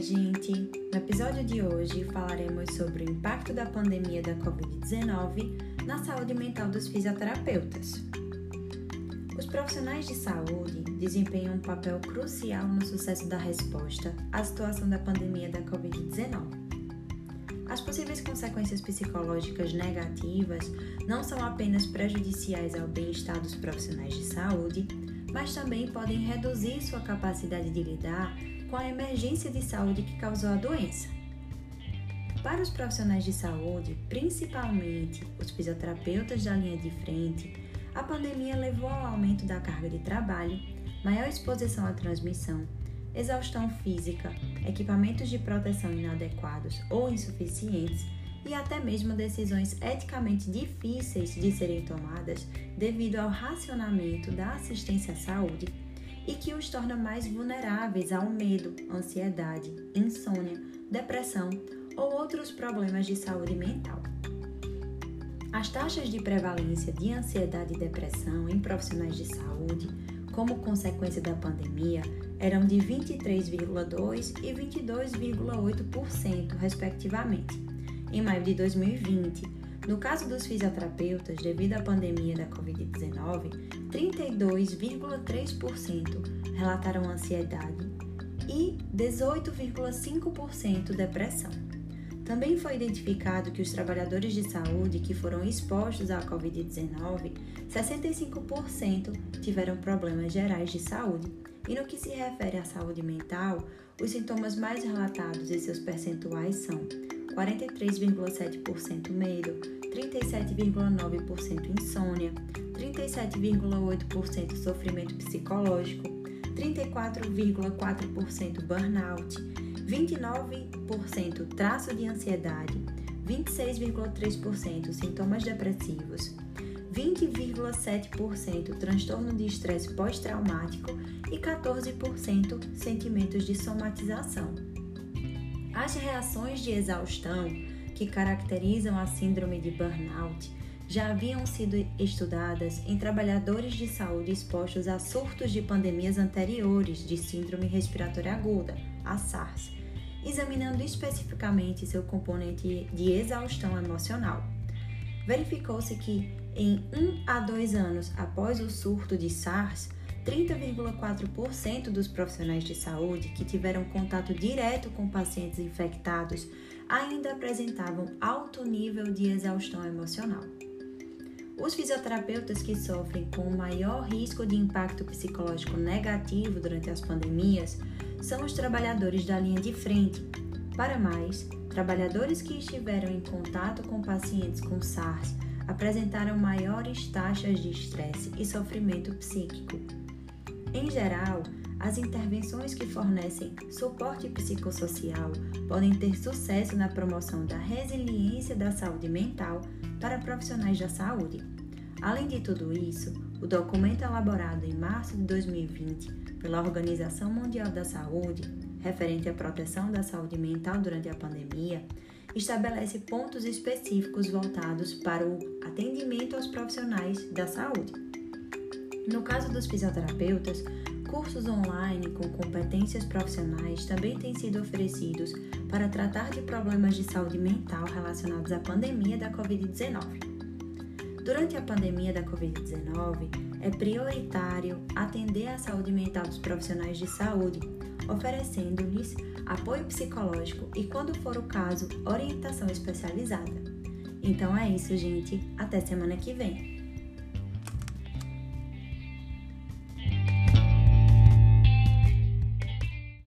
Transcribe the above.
Gente! No episódio de hoje falaremos sobre o impacto da pandemia da Covid-19 na saúde mental dos fisioterapeutas. Os profissionais de saúde desempenham um papel crucial no sucesso da resposta à situação da pandemia da Covid-19. As possíveis consequências psicológicas negativas não são apenas prejudiciais ao bem-estar dos profissionais de saúde, mas também podem reduzir sua capacidade de lidar com a emergência de saúde que causou a doença. Para os profissionais de saúde, principalmente os fisioterapeutas da linha de frente, a pandemia levou ao aumento da carga de trabalho, maior exposição à transmissão, exaustão física, equipamentos de proteção inadequados ou insuficientes e até mesmo decisões eticamente difíceis de serem tomadas devido ao racionamento da assistência à saúde e que os torna mais vulneráveis ao medo, ansiedade, insônia, depressão ou outros problemas de saúde mental. As taxas de prevalência de ansiedade e depressão em profissionais de saúde, como consequência da pandemia, eram de 23,2% e 22,8%, respectivamente. Em maio de 2020, no caso dos fisioterapeutas, devido à pandemia da Covid-19, 32,3% relataram ansiedade e 18,5% depressão. Também foi identificado que os trabalhadores de saúde que foram expostos à Covid-19, 65% tiveram problemas gerais de saúde. E no que se refere à saúde mental, os sintomas mais relatados e seus percentuais são 43,7% medo, 37,9% insônia, 37,8% sofrimento psicológico, 34,4% burnout, 29% traço de ansiedade, 26,3% sintomas depressivos, 20,7% transtorno de estresse pós-traumático e 14% sentimentos de somatização. As reações de exaustão que caracterizam a síndrome de burnout já haviam sido estudadas em trabalhadores de saúde expostos a surtos de pandemias anteriores de síndrome respiratória aguda, a SARS, examinando especificamente seu componente de exaustão emocional. Verificou-se que, em um a dois anos após o surto de SARS, 30,4% dos profissionais de saúde que tiveram contato direto com pacientes infectados ainda apresentavam alto nível de exaustão emocional. Os fisioterapeutas que sofrem com o maior risco de impacto psicológico negativo durante as pandemias são os trabalhadores da linha de frente. Para mais, trabalhadores que estiveram em contato com pacientes com SARS apresentaram maiores taxas de estresse e sofrimento psíquico. Em geral, as intervenções que fornecem suporte psicossocial podem ter sucesso na promoção da resiliência da saúde mental para profissionais da saúde. Além de tudo isso, o documento elaborado em março de 2020 pela Organização Mundial da Saúde, referente à proteção da saúde mental durante a pandemia, estabelece pontos específicos voltados para o atendimento aos profissionais da saúde. No caso dos fisioterapeutas, cursos online com competências profissionais também têm sido oferecidos para tratar de problemas de saúde mental relacionados à pandemia da Covid-19. Durante a pandemia da Covid-19, é prioritário atender à saúde mental dos profissionais de saúde, oferecendo-lhes apoio psicológico e, quando for o caso, orientação especializada. Então é isso, gente. Até semana que vem!